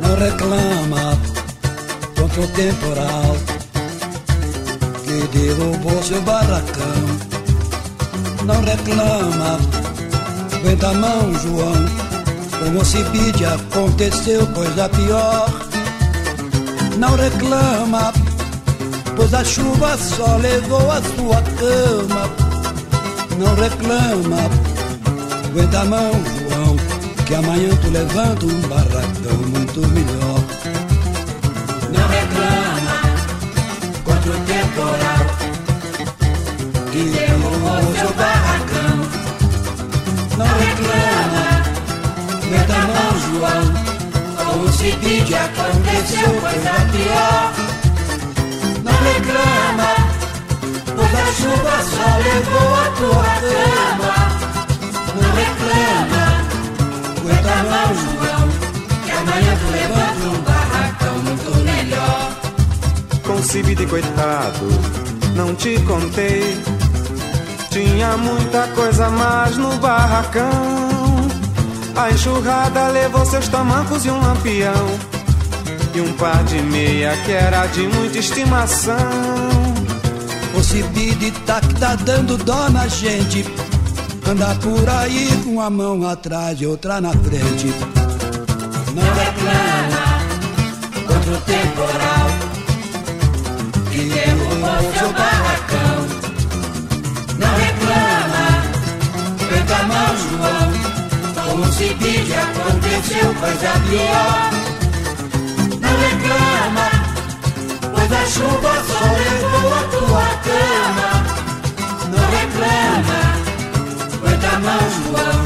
Não reclama contra o temporal que derrubou seu barracão. Não reclama, aguenta a mão, João. Como se pede, aconteceu coisa pior. Não reclama, pois a chuva só levou a sua cama. Não reclama, aguenta a mão, João, que amanhã tu levanta um barracão muito melhor. Não reclama contra o temporal que derrubou seu barracão. Não reclama, aguenta a mão, João. Como se pede, aconteceu coisa pior. Reclama, pois a chuva só levou a tua cama. Não reclama, aguenta mão, João, que amanhã tu levanta um barracão muito melhor. Concibi de coitado, não te contei. Tinha muita coisa mais no barracão. A enxurrada levou seus tamancos e um lampião. E um par de meia que era de muita estimação. O Cibide tá que tá dando dó na gente. Anda por aí com a mão atrás e outra na frente. Não reclama contra o temporal que derrubou seu barracão. Não reclama, pega a mão, João. Como se pede, aconteceu coisa pior. Chuva só levou a tua cama. Não reclama, aguenta a mão, João,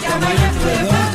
que amanhã tu levanta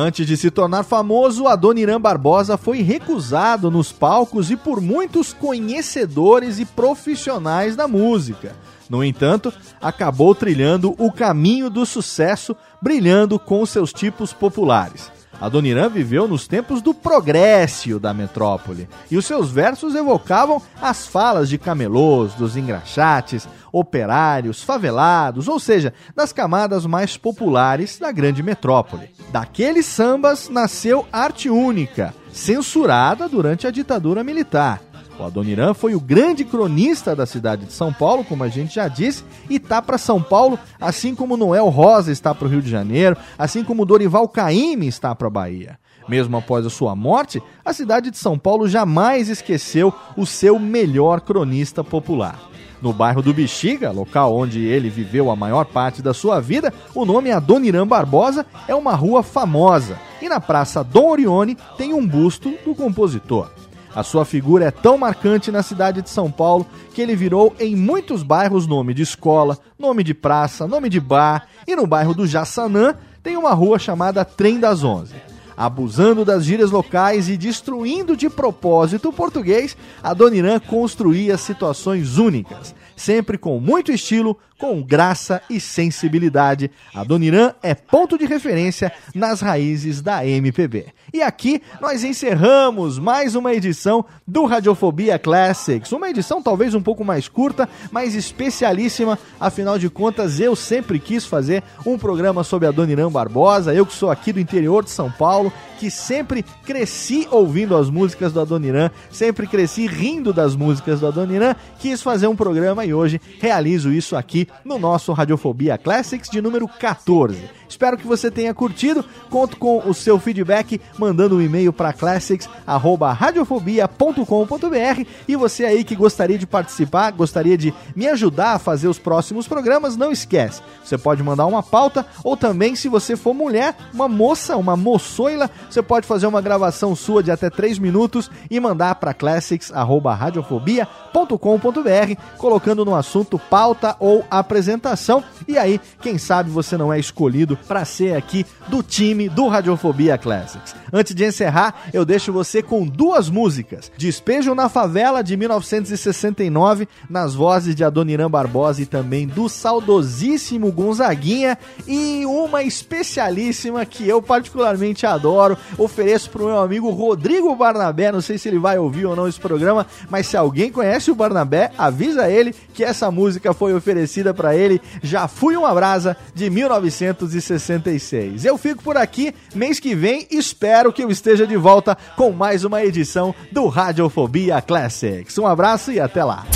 Antes de se tornar famoso, Adoniran Barbosa foi recusado nos palcos e por muitos conhecedores e profissionais da música. No entanto, acabou trilhando o caminho do sucesso, brilhando com seus tipos populares. Adoniran viveu nos tempos do progrécio da metrópole, e os seus versos evocavam as falas de camelôs, dos engraxates, operários, favelados, ou seja, das camadas mais populares da grande metrópole. Daqueles sambas nasceu Arte Única, censurada durante a ditadura militar. O Adoniran foi o grande cronista da cidade de São Paulo, como a gente já disse, e está para São Paulo, assim como Noel Rosa está para o Rio de Janeiro, assim como Dorival Caymmi está para a Bahia. Mesmo após a sua morte, a cidade de São Paulo jamais esqueceu o seu melhor cronista popular. No bairro do Bexiga, local onde ele viveu a maior parte da sua vida, o nome Adoniran Barbosa é uma rua famosa. E na Praça Dom Orione tem um busto do compositor. A sua figura é tão marcante na cidade de São Paulo que ele virou em muitos bairros nome de escola, nome de praça, nome de bar, e no bairro do Jaçanã tem uma rua chamada Trem das Onze. Abusando das gírias locais e destruindo de propósito o português, Adoniran construía situações únicas, sempre com muito estilo, com graça e sensibilidade. Adoniran é ponto de referência nas raízes da MPB. E aqui nós encerramos mais uma edição do Radiofobia Classics. Uma edição talvez um pouco mais curta, mas especialíssima. Afinal de contas, eu sempre quis fazer um programa sobre Adoniran Barbosa. Eu que sou aqui do interior de São Paulo, que sempre cresci ouvindo as músicas do Adoniran, sempre cresci rindo das músicas do Adoniran. Quis fazer um programa e hoje realizo isso aqui no nosso Radiofobia Classics de número 14. Espero que você tenha curtido. Conto com o seu feedback mandando um e-mail para classics@radiofobia.com.br e você aí que gostaria de participar, gostaria de me ajudar a fazer os próximos programas, não esquece. Você pode mandar uma pauta ou também se você for mulher, uma moça, uma moçoila, você pode fazer uma gravação sua de até 3 minutos e mandar para classics@radiofobia.com.br colocando no assunto pauta ou apresentação. E aí, quem sabe você não é escolhido para ser aqui do time do Radiofobia Classics. Antes de encerrar, eu deixo você com duas músicas: Despejo na Favela de 1969, nas vozes de Adoniran Barbosa e também do saudosíssimo Gonzaguinha, e uma especialíssima que eu particularmente adoro, ofereço pro meu amigo Rodrigo Barnabé, não sei se ele vai ouvir ou não esse programa, mas se alguém conhece o Barnabé, avisa ele que essa música foi oferecida para ele. Já fui uma brasa de 1966. Eu fico por aqui, mês que vem espero que eu esteja de volta com mais uma edição do Radiofobia Classics. Um abraço e até lá.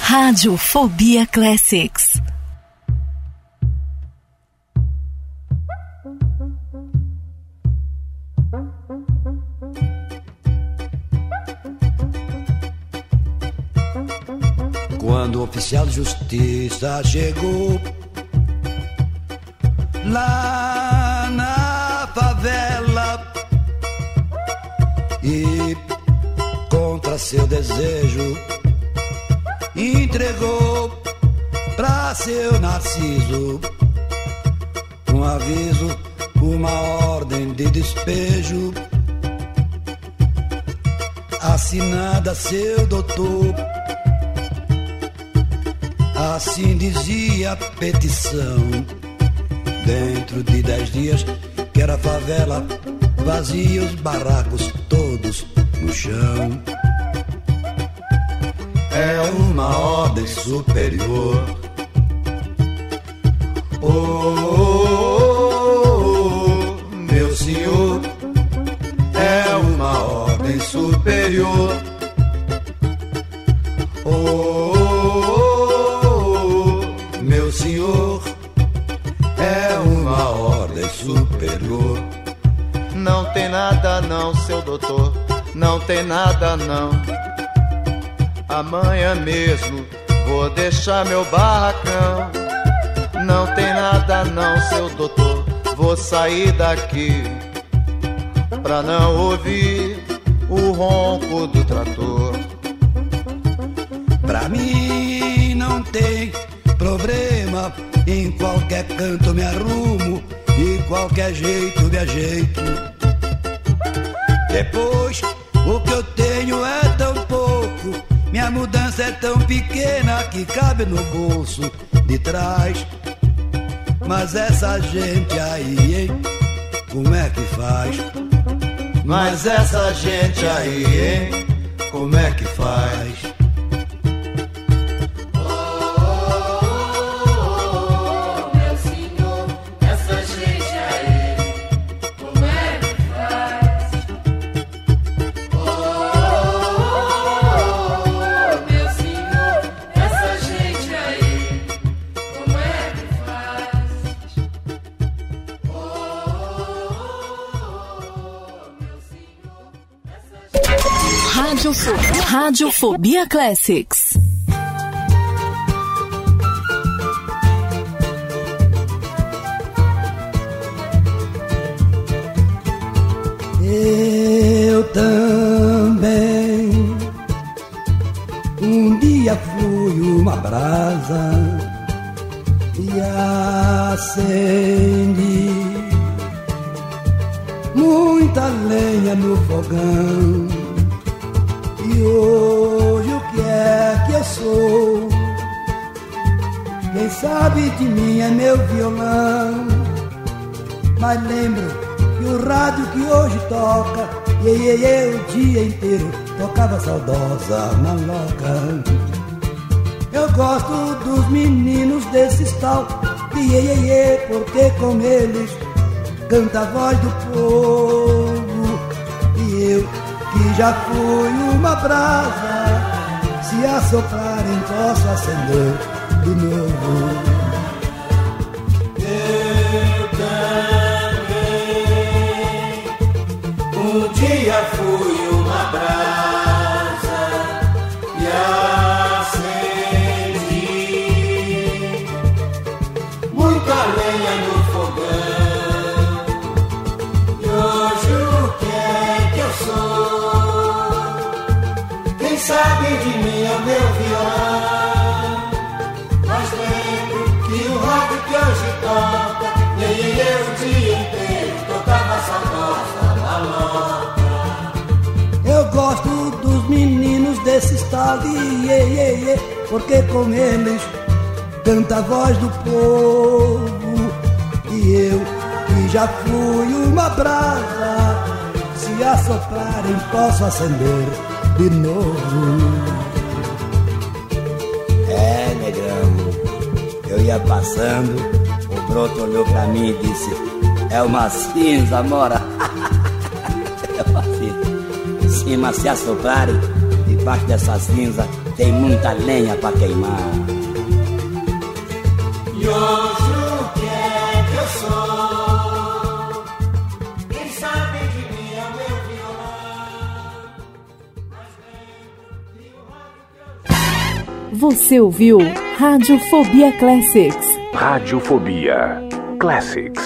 Radiofobia Classics. Quando o oficial de justiça chegou lá na favela e contra seu desejo entregou pra seu Narciso um aviso, uma ordem de despejo assinada seu doutor. Assim dizia a petição. Dentro de dez dias, que era favela, vazia os barracos todos no chão. É uma ordem superior. Oh, oh, oh, meu senhor, é uma ordem superior. Oh, tem nada não, seu doutor, não tem nada não. Amanhã mesmo vou deixar meu barracão. Não tem nada não, seu doutor, vou sair daqui pra não ouvir o ronco do trator. Pra mim não tem problema, em qualquer canto me arrumo, e qualquer jeito me ajeito. Depois, o que eu tenho é tão pouco, minha mudança é tão pequena que cabe no bolso de trás. Mas essa gente aí, hein, como é que faz? Mas essa gente aí, hein, como é que faz? Radiofobia Classics. Canta a voz do povo. E eu que já fui uma brasa, se assoplarem posso acender de novo. Um dia fui tal de iê, iê, iê, porque com eles canta a voz do povo. E eu, que já fui uma brasa, se assoprarem posso acender de novo. É, negrão, eu ia passando, o broto olhou pra mim e disse: É uma cinza, mora. é uma cinza. Sim, mas se assoprarem, debaixo dessa cinza tem muita lenha pra queimar. E hoje o que é que eu sou? Quem sabe de mim é o meu violão. Você ouviu Radiofobia Classics. Radiofobia Classics.